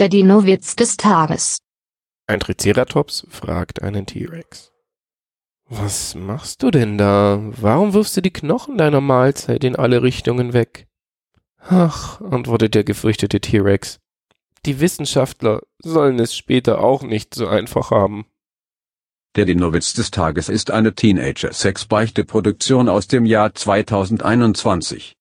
Der Dino-Witz des Tages. Ein Triceratops fragt einen T-Rex. Was machst du denn da? Warum wirfst du die Knochen deiner Mahlzeit in alle Richtungen weg? Ach, antwortet der gefürchtete T-Rex. Die Wissenschaftler sollen es später auch nicht so einfach haben. Der Dino-Witz des Tages ist eine Teenager-Sex-Beichte-Produktion aus dem Jahr 2021.